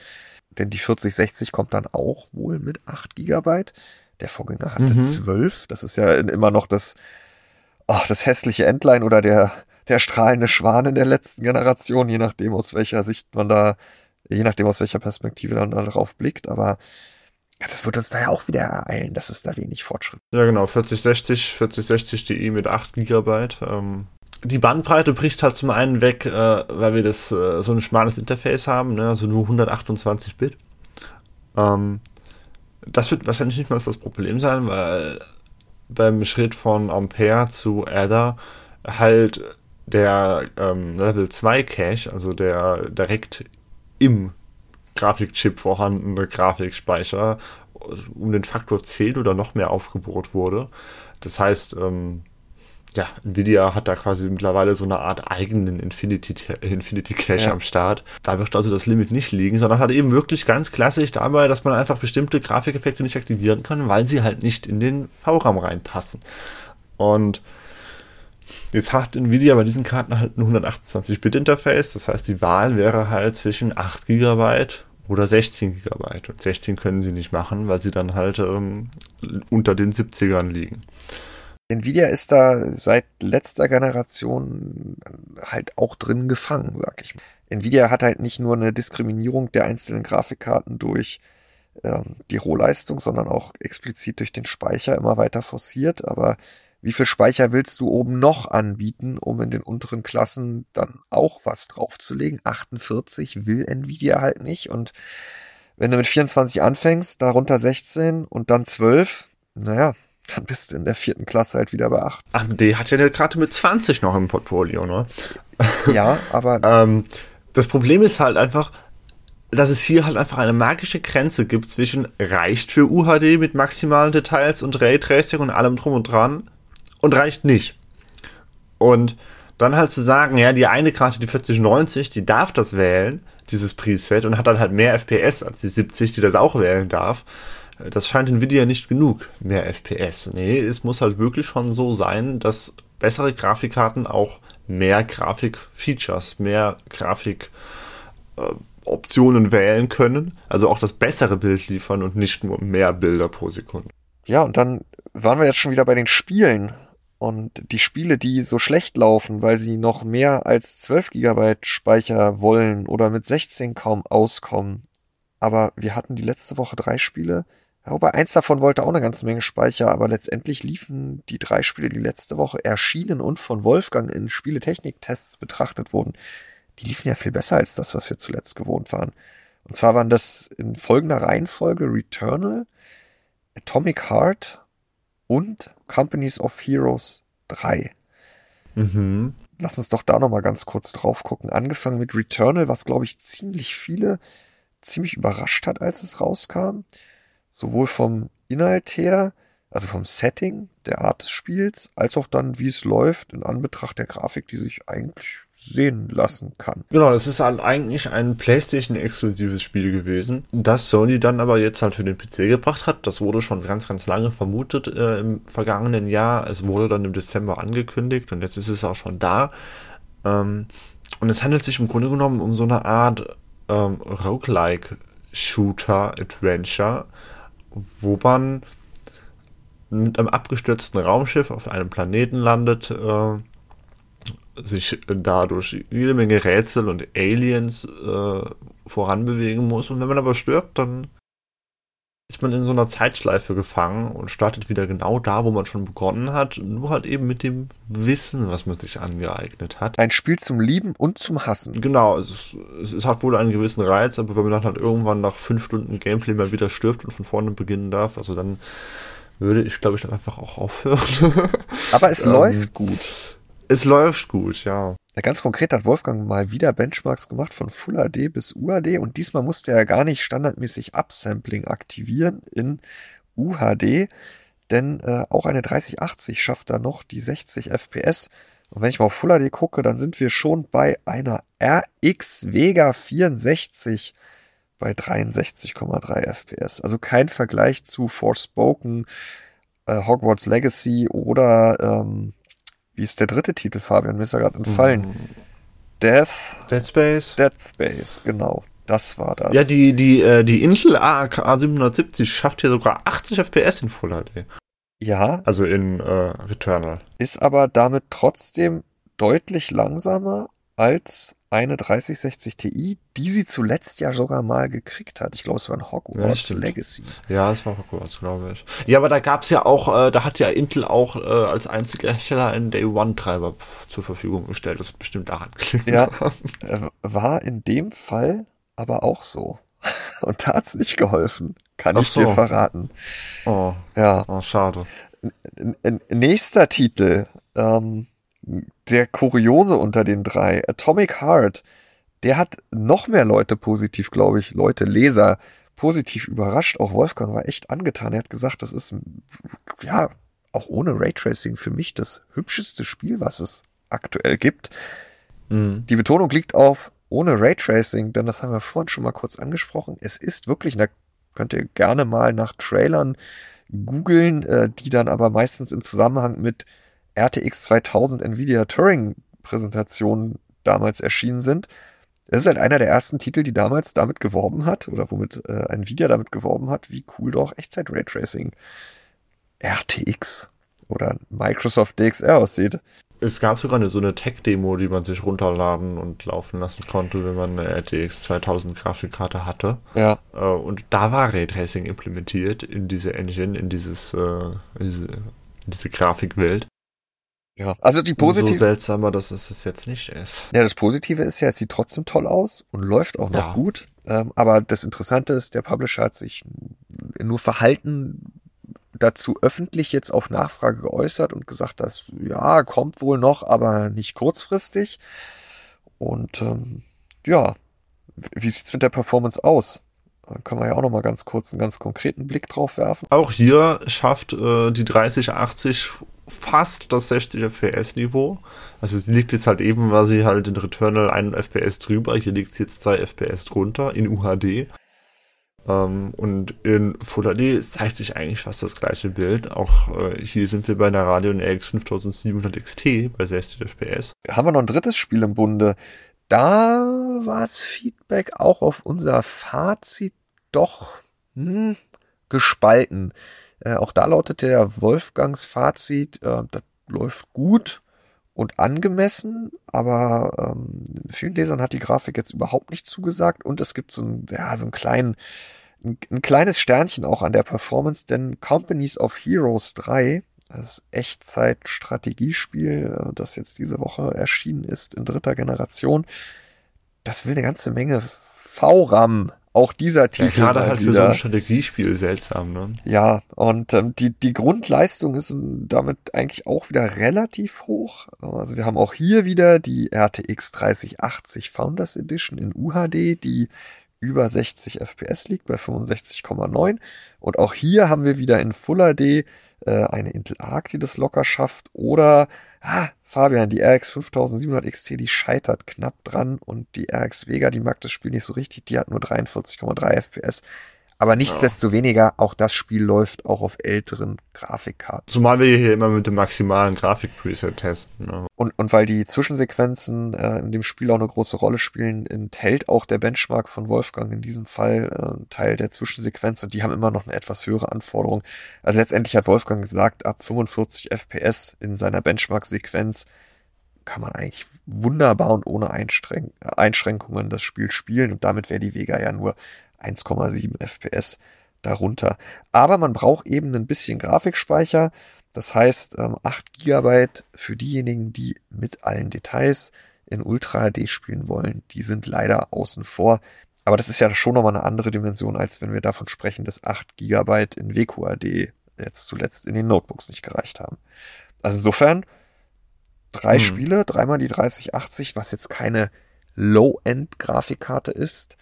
denn die 4060 kommt dann auch wohl mit 8 GB. Der Vorgänger hatte mhm. 12. Das ist ja immer noch das, oh, das hässliche Entlein oder der, der strahlende Schwan in der letzten Generation, je nachdem aus welcher Sicht man da, je nachdem aus welcher Perspektive man darauf blickt. Aber das wird uns da ja auch wieder ereilen, dass es da wenig Fortschritt. Ja, genau. 4060, 4060 Di mit 8 GB. Ähm, die Bandbreite bricht halt zum einen weg, äh, weil wir das äh, so ein schmales Interface haben, ne? also nur 128 Bit. Ähm, das wird wahrscheinlich nicht mal das Problem sein, weil beim Schritt von Ampere zu Adder halt der ähm, Level 2 Cache, also der direkt im Grafikchip vorhandene Grafikspeicher, um den Faktor 10 oder noch mehr aufgebohrt wurde. Das heißt, ähm, ja, Nvidia hat da quasi mittlerweile so eine Art eigenen Infinity, Infinity Cache ja. am Start. Da wird also das Limit nicht liegen, sondern hat eben wirklich ganz klassisch dabei, dass man einfach bestimmte Grafikeffekte nicht aktivieren kann, weil sie halt nicht in den VRAM reinpassen. Und jetzt hat Nvidia bei diesen Karten halt ein 128-Bit-Interface, das heißt, die Wahl wäre halt zwischen 8 GB oder 16 GB. Und 16 können sie nicht machen, weil sie dann halt ähm, unter den 70ern liegen. Nvidia ist da seit letzter Generation halt auch drin gefangen, sag ich mal. Nvidia hat halt nicht nur eine Diskriminierung der einzelnen Grafikkarten durch ähm, die Rohleistung, sondern auch explizit durch den Speicher immer weiter forciert. Aber wie viel Speicher willst du oben noch anbieten, um in den unteren Klassen dann auch was draufzulegen? 48 will Nvidia halt nicht. Und wenn du mit 24 anfängst, darunter 16 und dann 12, naja, dann bist du in der vierten Klasse halt wieder bei 8. AMD hat ja eine Karte mit 20 noch im Portfolio, ne? Ja, aber. ähm, das Problem ist halt einfach, dass es hier halt einfach eine magische Grenze gibt zwischen reicht für UHD mit maximalen Details und Raytracing und allem drum und dran und reicht nicht. Und dann halt zu sagen, ja, die eine Karte, die 4090, die darf das wählen, dieses Preset, und hat dann halt mehr FPS als die 70, die das auch wählen darf das scheint Nvidia nicht genug, mehr FPS. Nee, es muss halt wirklich schon so sein, dass bessere Grafikkarten auch mehr Grafik-Features, mehr Grafik-Optionen äh, wählen können. Also auch das bessere Bild liefern und nicht nur mehr Bilder pro Sekunde. Ja, und dann waren wir jetzt schon wieder bei den Spielen. Und die Spiele, die so schlecht laufen, weil sie noch mehr als 12 GB Speicher wollen oder mit 16 kaum auskommen. Aber wir hatten die letzte Woche drei Spiele, wobei eins davon wollte auch eine ganze Menge Speicher, aber letztendlich liefen die drei Spiele, die letzte Woche erschienen und von Wolfgang in Spieletechnik-Tests betrachtet wurden, die liefen ja viel besser als das, was wir zuletzt gewohnt waren. Und zwar waren das in folgender Reihenfolge Returnal, Atomic Heart und Companies of Heroes 3. Mhm. Lass uns doch da nochmal ganz kurz drauf gucken. Angefangen mit Returnal, was glaube ich ziemlich viele ziemlich überrascht hat, als es rauskam sowohl vom Inhalt her, also vom Setting, der Art des Spiels, als auch dann, wie es läuft, in Anbetracht der Grafik, die sich eigentlich sehen lassen kann. Genau, das ist halt eigentlich ein PlayStation-exklusives Spiel gewesen, das Sony dann aber jetzt halt für den PC gebracht hat. Das wurde schon ganz, ganz lange vermutet äh, im vergangenen Jahr. Es wurde dann im Dezember angekündigt und jetzt ist es auch schon da. Ähm, und es handelt sich im Grunde genommen um so eine Art ähm, Roguelike Shooter Adventure, wo man mit einem abgestürzten Raumschiff auf einem Planeten landet, äh, sich dadurch jede Menge Rätsel und Aliens äh, voranbewegen muss. Und wenn man aber stirbt, dann ist man in so einer Zeitschleife gefangen und startet wieder genau da, wo man schon begonnen hat, nur halt eben mit dem Wissen, was man sich angeeignet hat. Ein Spiel zum Lieben und zum Hassen. Genau, es, ist, es, es hat wohl einen gewissen Reiz, aber wenn man dann halt irgendwann nach fünf Stunden Gameplay mal wieder stirbt und von vorne beginnen darf, also dann würde ich, glaube ich, dann einfach auch aufhören. Aber es ähm, läuft gut. Es läuft gut, ja. Ganz konkret hat Wolfgang mal wieder Benchmarks gemacht von Full HD bis UHD und diesmal musste er gar nicht standardmäßig Upsampling aktivieren in UHD, denn äh, auch eine 3080 schafft da noch die 60 FPS. Und wenn ich mal auf Full HD gucke, dann sind wir schon bei einer RX Vega 64 bei 63,3 FPS. Also kein Vergleich zu Forspoken, äh, Hogwarts Legacy oder ähm, wie ist der dritte Titel, Fabian? Mir ist ja gerade entfallen. Mm. Death. Dead Space. Dead Space, genau. Das war das. Ja, die, die, äh, die Intel ARK A770 schafft hier sogar 80 FPS in Full HD. Ja. Also in äh, Returnal. Ist aber damit trotzdem deutlich langsamer als eine 3060 Ti, die sie zuletzt ja sogar mal gekriegt hat. Ich glaube, es war ein Hogwarts ja, Legacy. Ja, es war Hogwarts, glaube ich. Ja, aber da gab es ja auch, äh, da hat ja Intel auch äh, als einziger Hersteller einen Day One Treiber zur Verfügung gestellt. Das ist bestimmt daran gelegen. Ja, äh, war in dem Fall aber auch so. Und da hat es nicht geholfen. Kann Ach ich so. dir verraten. Oh. Ja. Oh, schade. N nächster Titel. Ähm, der Kuriose unter den drei, Atomic Heart, der hat noch mehr Leute positiv, glaube ich, Leute, Leser, positiv überrascht. Auch Wolfgang war echt angetan. Er hat gesagt, das ist, ja, auch ohne Raytracing für mich das hübscheste Spiel, was es aktuell gibt. Mhm. Die Betonung liegt auf ohne Raytracing, denn das haben wir vorhin schon mal kurz angesprochen. Es ist wirklich, da könnt ihr gerne mal nach Trailern googeln, äh, die dann aber meistens im Zusammenhang mit RTX 2000 Nvidia Turing Präsentationen damals erschienen sind. Das ist halt einer der ersten Titel, die damals damit geworben hat oder womit äh, Nvidia damit geworben hat, wie cool doch Echtzeit Raytracing RTX oder Microsoft DXR aussieht. Es gab sogar eine, so eine Tech-Demo, die man sich runterladen und laufen lassen konnte, wenn man eine RTX 2000 Grafikkarte hatte. Ja. Äh, und da war Raytracing implementiert in diese Engine, in dieses, äh, diese, in diese Grafikwelt. Ja, also die positive. So seltsamer, dass es es jetzt nicht ist. Ja, das Positive ist ja, es sieht trotzdem toll aus und läuft auch noch ja. gut. Ähm, aber das Interessante ist, der Publisher hat sich nur verhalten dazu öffentlich jetzt auf Nachfrage geäußert und gesagt, dass ja, kommt wohl noch, aber nicht kurzfristig. Und ähm, ja, wie sieht's mit der Performance aus? Da können wir ja auch noch mal ganz kurz einen ganz konkreten Blick drauf werfen. Auch hier schafft äh, die 3080 fast das 60 FPS Niveau. Also es liegt jetzt halt eben, weil sie halt in Returnal 1 FPS drüber, hier liegt es jetzt 2 FPS drunter in UHD. Ähm, und in Full HD zeigt sich eigentlich fast das gleiche Bild. Auch äh, hier sind wir bei einer Radeon RX 5700 XT bei 60 FPS. Haben wir noch ein drittes Spiel im Bunde. Da war das Feedback auch auf unser Fazit doch hm, gespalten. Äh, auch da lautet der Wolfgangs Fazit, äh, das läuft gut und angemessen, aber ähm, vielen Lesern hat die Grafik jetzt überhaupt nicht zugesagt und es gibt so ein, ja, so einen kleinen, ein, ein kleines Sternchen auch an der Performance, denn Companies of Heroes 3, das Echtzeit-Strategiespiel, äh, das jetzt diese Woche erschienen ist in dritter Generation, das will eine ganze Menge VRAM auch dieser Titel. Ja, gerade halt wieder. für so ein Strategiespiel seltsam, ne? Ja, und ähm, die, die Grundleistung ist damit eigentlich auch wieder relativ hoch. Also wir haben auch hier wieder die RTX 3080 Founders Edition in UHD, die über 60 FPS liegt, bei 65,9. Und auch hier haben wir wieder in Full HD äh, eine Intel Arc, die das locker schafft. Oder, ah, Fabian, die RX 5700 XT, die scheitert knapp dran. Und die RX Vega, die mag das Spiel nicht so richtig, die hat nur 43,3 FPS. Aber nichtsdestoweniger, auch das Spiel läuft auch auf älteren Grafikkarten. Zumal wir hier immer mit dem maximalen Grafik-Preset testen. Ne? Und, und weil die Zwischensequenzen äh, in dem Spiel auch eine große Rolle spielen, enthält auch der Benchmark von Wolfgang in diesem Fall äh, einen Teil der Zwischensequenz und die haben immer noch eine etwas höhere Anforderung. Also letztendlich hat Wolfgang gesagt, ab 45 FPS in seiner Benchmark-Sequenz kann man eigentlich wunderbar und ohne Einschränk Einschränkungen das Spiel spielen und damit wäre die Vega ja nur 1,7 FPS darunter. Aber man braucht eben ein bisschen Grafikspeicher. Das heißt, 8 ähm, GB für diejenigen, die mit allen Details in Ultra HD spielen wollen, die sind leider außen vor. Aber das ist ja schon nochmal eine andere Dimension, als wenn wir davon sprechen, dass 8 GB in WQAD jetzt zuletzt in den Notebooks nicht gereicht haben. Also insofern drei hm. Spiele, dreimal die 3080, was jetzt keine Low-End-Grafikkarte ist,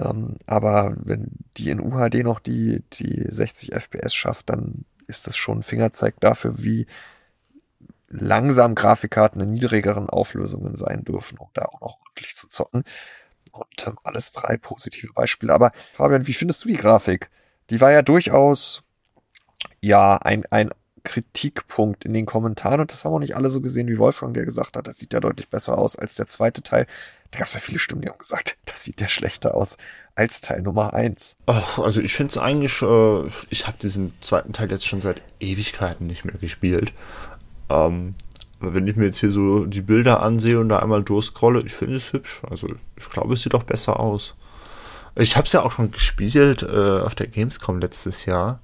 ähm, aber wenn die in UHD noch die, die 60 FPS schafft, dann ist das schon ein Fingerzeig dafür, wie langsam Grafikkarten in niedrigeren Auflösungen sein dürfen, um da auch noch ordentlich zu zocken. Und ähm, alles drei positive Beispiele. Aber Fabian, wie findest du die Grafik? Die war ja durchaus ja ein, ein Kritikpunkt in den Kommentaren und das haben auch nicht alle so gesehen, wie Wolfgang der gesagt hat. Das sieht ja deutlich besser aus als der zweite Teil. Da gab es ja viele Stimmen, die haben gesagt, das sieht ja schlechter aus als Teil Nummer 1. Ach, also ich finde es eigentlich, äh, ich habe diesen zweiten Teil jetzt schon seit Ewigkeiten nicht mehr gespielt. Ähm, wenn ich mir jetzt hier so die Bilder ansehe und da einmal durchscrolle, ich finde es hübsch. Also ich glaube, es sieht auch besser aus. Ich habe es ja auch schon gespielt äh, auf der Gamescom letztes Jahr.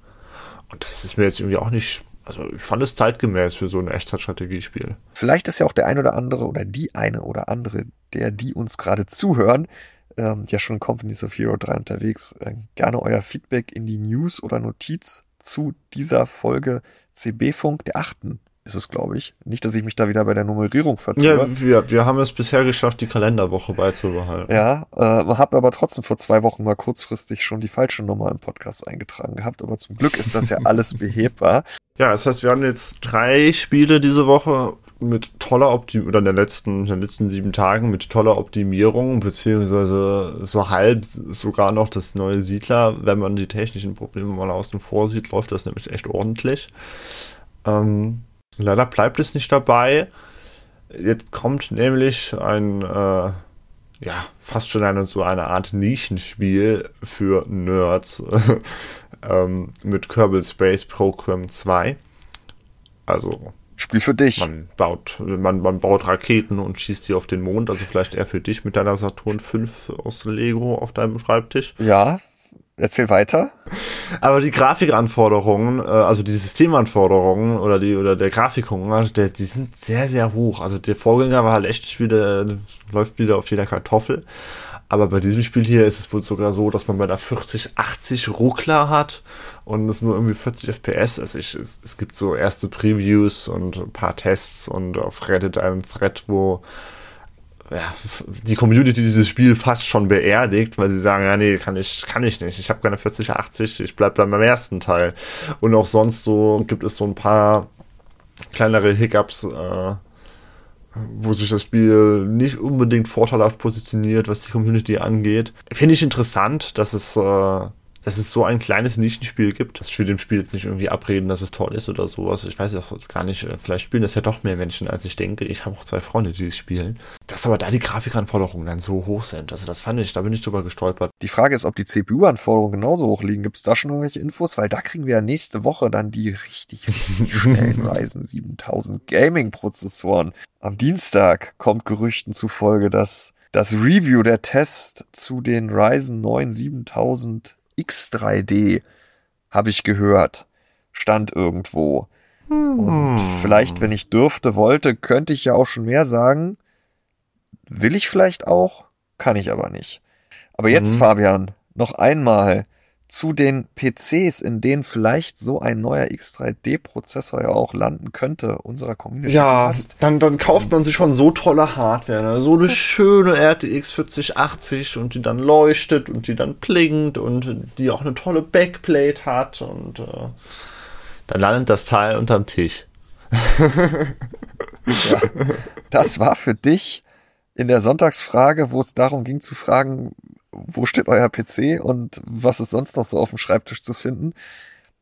Und das ist mir jetzt irgendwie auch nicht also ich fand es zeitgemäß für so ein Echtzeitstrategiespiel. Vielleicht ist ja auch der ein oder andere oder die eine oder andere, der die uns gerade zuhören, ähm, ja schon in Companies of Hero 3 unterwegs. Äh, gerne euer Feedback in die News oder Notiz zu dieser Folge CB-Funk der achten ist es, glaube ich. Nicht, dass ich mich da wieder bei der Nummerierung vertue. Ja, wir, wir haben es bisher geschafft, die Kalenderwoche beizubehalten. Ja, äh, habe aber trotzdem vor zwei Wochen mal kurzfristig schon die falsche Nummer im Podcast eingetragen gehabt. Aber zum Glück ist das ja alles behebbar. Ja, das heißt, wir haben jetzt drei Spiele diese Woche mit toller Optimierung, oder in, der letzten, in den letzten sieben Tagen mit toller Optimierung, beziehungsweise so halb sogar noch das neue Siedler. Wenn man die technischen Probleme mal außen vor sieht, läuft das nämlich echt ordentlich. Ähm, Leider bleibt es nicht dabei. Jetzt kommt nämlich ein, äh, ja, fast schon eine, so eine Art Nischenspiel für Nerds ähm, mit Kerbal Space Program 2. Also. Spiel für dich. Man baut, man, man baut Raketen und schießt die auf den Mond. Also vielleicht eher für dich mit deiner Saturn 5 aus Lego auf deinem Schreibtisch. Ja, Erzähl weiter. Aber die Grafikanforderungen, äh, also die Systemanforderungen oder die oder der Grafikhunger, also die sind sehr, sehr hoch. Also der Vorgänger war halt echt wieder, läuft wieder auf jeder Kartoffel. Aber bei diesem Spiel hier ist es wohl sogar so, dass man bei der 40, 80 Ruckler hat und es nur irgendwie 40 FPS. Also ich, es, es gibt so erste Previews und ein paar Tests und auf Reddit einen Thread, wo ja, die Community dieses Spiel fast schon beerdigt, weil sie sagen, ja, nee, kann ich, kann ich nicht. Ich habe keine 40, 80, ich bleib bei meinem ersten Teil. Und auch sonst so gibt es so ein paar kleinere Hiccups, äh, wo sich das Spiel nicht unbedingt vorteilhaft positioniert, was die Community angeht. Finde ich interessant, dass es äh, dass es so ein kleines Nischenspiel gibt. Das will dem Spiel jetzt nicht irgendwie abreden, dass es toll ist oder sowas. Ich weiß ja gar nicht. Äh, vielleicht spielen das ja doch mehr Menschen, als ich denke. Ich habe auch zwei Freunde, die es spielen. Dass aber da die Grafikanforderungen dann so hoch sind. Also das fand ich, da bin ich drüber gestolpert. Die Frage ist, ob die CPU-Anforderungen genauso hoch liegen. Gibt es da schon irgendwelche Infos? Weil da kriegen wir ja nächste Woche dann die richtig, richtig schnellen Ryzen 7000 Gaming-Prozessoren. Am Dienstag kommt Gerüchten zufolge, dass das Review der Test zu den Ryzen 9 7000 X3D, habe ich gehört, stand irgendwo. Und hm. vielleicht, wenn ich dürfte, wollte, könnte ich ja auch schon mehr sagen. Will ich vielleicht auch, kann ich aber nicht. Aber jetzt, mhm. Fabian, noch einmal zu den PCs, in denen vielleicht so ein neuer X3D-Prozessor ja auch landen könnte, unserer Community ja, Dann, dann kauft man sich schon so tolle Hardware, ne? so eine schöne RTX 4080 und die dann leuchtet und die dann blinkt und die auch eine tolle Backplate hat und äh, dann landet das Teil unterm Tisch. ja, das war für dich in der Sonntagsfrage, wo es darum ging zu fragen, wo steht euer PC und was ist sonst noch so auf dem Schreibtisch zu finden,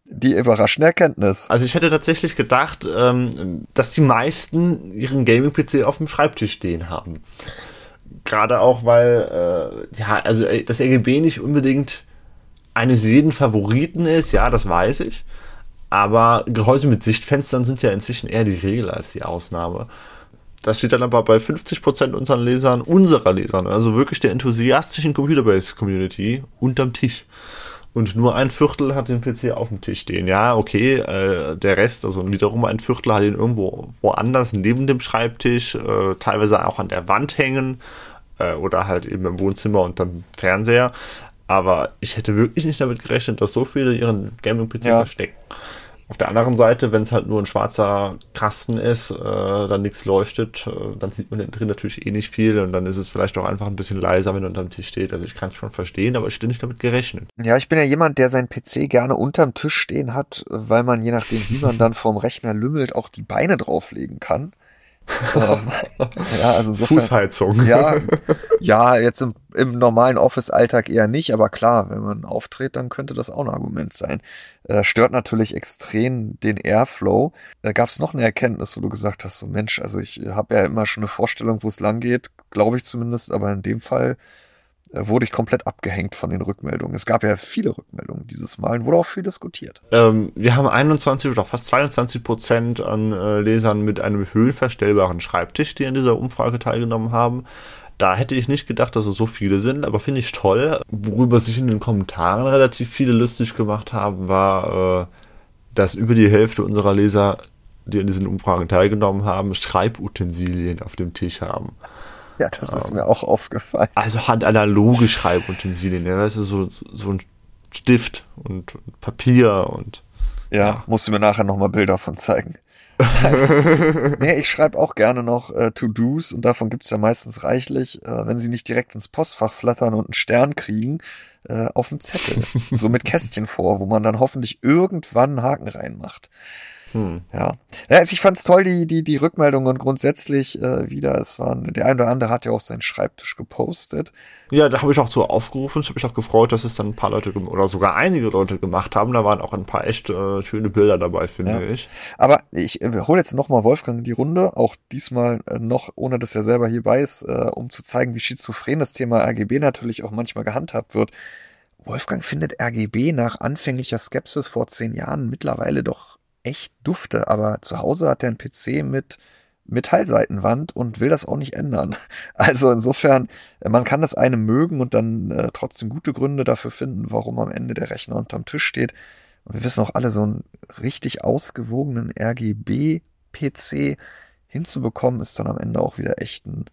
die überraschende Erkenntnis. Also ich hätte tatsächlich gedacht, ähm, dass die meisten ihren Gaming-PC auf dem Schreibtisch stehen haben. Gerade auch, weil, äh, ja, also äh, das RGB nicht unbedingt eines jeden Favoriten ist, ja, das weiß ich. Aber Gehäuse mit Sichtfenstern sind ja inzwischen eher die Regel als die Ausnahme. Das steht dann aber bei 50% unseren Lesern, unserer Lesern, also wirklich der enthusiastischen Computerbase-Community, unterm Tisch. Und nur ein Viertel hat den PC auf dem Tisch stehen. Ja, okay, äh, der Rest, also wiederum ein Viertel hat ihn irgendwo woanders neben dem Schreibtisch, äh, teilweise auch an der Wand hängen äh, oder halt eben im Wohnzimmer unterm Fernseher. Aber ich hätte wirklich nicht damit gerechnet, dass so viele ihren Gaming-PC ja. verstecken. Auf der anderen Seite, wenn es halt nur ein schwarzer Kasten ist, äh, dann nichts leuchtet, äh, dann sieht man drin natürlich eh nicht viel und dann ist es vielleicht auch einfach ein bisschen leiser, wenn er unterm Tisch steht. Also ich kann es schon verstehen, aber ich hätte nicht damit gerechnet. Ja, ich bin ja jemand, der seinen PC gerne unterm Tisch stehen hat, weil man je nachdem, wie man dann vorm Rechner lümmelt, auch die Beine drauflegen kann. Ähm, ja, also insofern, Fußheizung. Ja, ja jetzt im, im normalen Office-Alltag eher nicht, aber klar, wenn man auftritt, dann könnte das auch ein Argument sein. Äh, stört natürlich extrem den Airflow. Da gab es noch eine Erkenntnis, wo du gesagt hast, so Mensch, also ich habe ja immer schon eine Vorstellung, wo es lang geht, glaube ich zumindest, aber in dem Fall äh, wurde ich komplett abgehängt von den Rückmeldungen. Es gab ja viele Rückmeldungen dieses Mal und wurde auch viel diskutiert. Ähm, wir haben 21 oder fast 22 Prozent an äh, Lesern mit einem höhenverstellbaren Schreibtisch, die an dieser Umfrage teilgenommen haben. Da hätte ich nicht gedacht, dass es so viele sind, aber finde ich toll. Worüber sich in den Kommentaren relativ viele lustig gemacht haben, war, äh, dass über die Hälfte unserer Leser, die an diesen Umfragen teilgenommen haben, Schreibutensilien auf dem Tisch haben. Ja, das ist ähm, mir auch aufgefallen. Also handanaloge Schreibutensilien, ja, weißt du, so, so ein Stift und Papier und. Ja, ja. musst du mir nachher nochmal Bilder von zeigen. nee, ich schreibe auch gerne noch äh, To-Dos und davon gibt's ja meistens reichlich, äh, wenn sie nicht direkt ins Postfach flattern und einen Stern kriegen, äh, auf dem Zettel. so mit Kästchen vor, wo man dann hoffentlich irgendwann einen Haken reinmacht. Hm. Ja. ja also ich fand's toll, die, die, die Rückmeldungen grundsätzlich äh, wieder. Es waren, der eine oder andere hat ja auch seinen Schreibtisch gepostet. Ja, da habe ich auch so aufgerufen. Ich habe mich auch gefreut, dass es dann ein paar Leute oder sogar einige Leute gemacht haben. Da waren auch ein paar echt äh, schöne Bilder dabei, finde ja. ich. Aber ich äh, hole jetzt nochmal Wolfgang in die Runde, auch diesmal äh, noch, ohne dass er selber hierbei ist, äh, um zu zeigen, wie schizophren das Thema RGB natürlich auch manchmal gehandhabt wird. Wolfgang findet RGB nach anfänglicher Skepsis vor zehn Jahren mittlerweile doch echt dufte, aber zu Hause hat er einen PC mit Metallseitenwand und will das auch nicht ändern. Also insofern, äh, man kann das eine mögen und dann äh, trotzdem gute Gründe dafür finden, warum am Ende der Rechner unterm Tisch steht. Und wir wissen auch alle, so einen richtig ausgewogenen RGB-PC hinzubekommen, ist dann am Ende auch wieder echt ein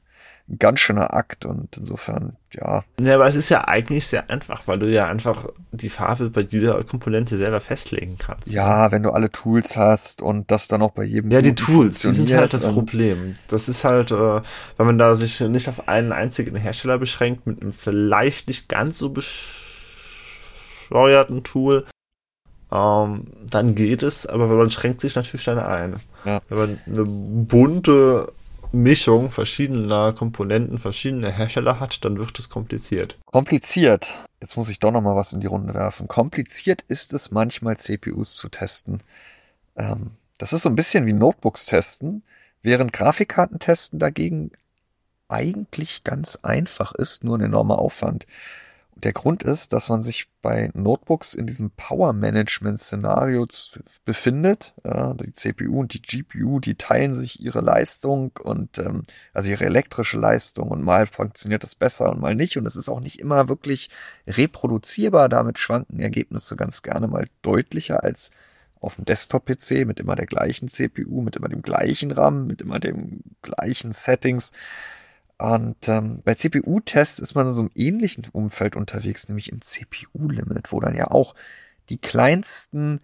ganz schöner Akt und insofern, ja. Ja, aber es ist ja eigentlich sehr einfach, weil du ja einfach die Farbe bei jeder Komponente selber festlegen kannst. Ja, wenn du alle Tools hast und das dann auch bei jedem. Ja, die Tools, die sind halt das Problem. Das ist halt, äh, wenn man da sich nicht auf einen einzigen Hersteller beschränkt, mit einem vielleicht nicht ganz so bescheuerten Tool, ähm, dann geht es, aber man schränkt sich natürlich dann ein. Ja. Wenn man eine bunte Mischung verschiedener Komponenten, verschiedener Hersteller hat, dann wird es kompliziert. Kompliziert. Jetzt muss ich doch noch mal was in die Runde werfen. Kompliziert ist es manchmal CPUs zu testen. Ähm, das ist so ein bisschen wie Notebooks testen, während Grafikkarten testen dagegen eigentlich ganz einfach ist, nur ein enormer Aufwand. Der Grund ist, dass man sich bei Notebooks in diesem Power-Management-Szenario befindet. Ja, die CPU und die GPU, die teilen sich ihre Leistung und ähm, also ihre elektrische Leistung und mal funktioniert das besser und mal nicht. Und es ist auch nicht immer wirklich reproduzierbar. Damit schwanken Ergebnisse ganz gerne mal deutlicher als auf dem Desktop-PC mit immer der gleichen CPU, mit immer dem gleichen RAM, mit immer dem gleichen Settings. Und ähm, bei CPU-Tests ist man in so einem ähnlichen Umfeld unterwegs, nämlich im CPU-Limit, wo dann ja auch die kleinsten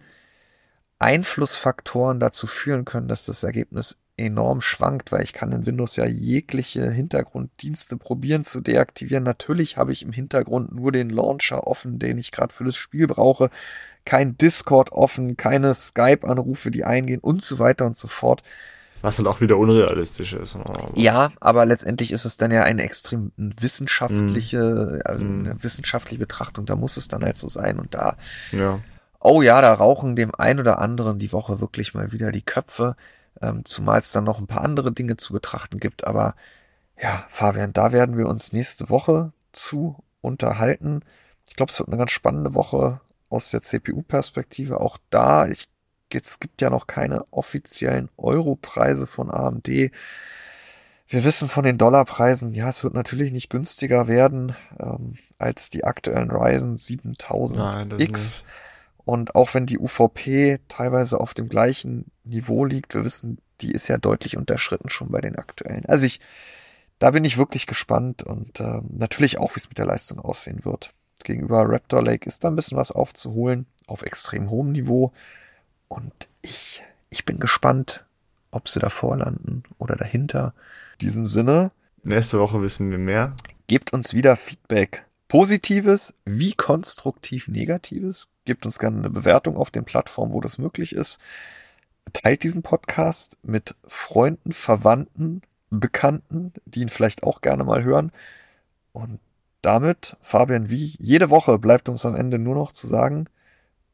Einflussfaktoren dazu führen können, dass das Ergebnis enorm schwankt, weil ich kann in Windows ja jegliche Hintergrunddienste probieren zu deaktivieren. Natürlich habe ich im Hintergrund nur den Launcher offen, den ich gerade für das Spiel brauche. Kein Discord offen, keine Skype-Anrufe, die eingehen und so weiter und so fort. Was halt auch wieder unrealistisch ist. Ne? Ja, aber letztendlich ist es dann ja eine extrem wissenschaftliche, mm. eine wissenschaftliche Betrachtung. Da muss es dann halt so sein. Und da, ja. oh ja, da rauchen dem ein oder anderen die Woche wirklich mal wieder die Köpfe. Ähm, zumal es dann noch ein paar andere Dinge zu betrachten gibt. Aber ja, Fabian, da werden wir uns nächste Woche zu unterhalten. Ich glaube, es wird eine ganz spannende Woche aus der CPU-Perspektive. Auch da, ich es gibt ja noch keine offiziellen Euro-Preise von AMD. Wir wissen von den Dollarpreisen, ja, es wird natürlich nicht günstiger werden ähm, als die aktuellen Ryzen 7000X. Und auch wenn die UVP teilweise auf dem gleichen Niveau liegt, wir wissen, die ist ja deutlich unterschritten schon bei den aktuellen. Also ich, da bin ich wirklich gespannt und äh, natürlich auch, wie es mit der Leistung aussehen wird. Gegenüber Raptor Lake ist da ein bisschen was aufzuholen auf extrem hohem Niveau. Und ich, ich bin gespannt, ob sie davor landen oder dahinter. In diesem Sinne. Nächste Woche wissen wir mehr. Gebt uns wieder Feedback. Positives wie konstruktiv Negatives. Gebt uns gerne eine Bewertung auf den Plattformen, wo das möglich ist. Teilt diesen Podcast mit Freunden, Verwandten, Bekannten, die ihn vielleicht auch gerne mal hören. Und damit, Fabian, wie jede Woche bleibt uns am Ende nur noch zu sagen,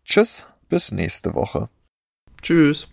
Tschüss, bis nächste Woche. Tschüss.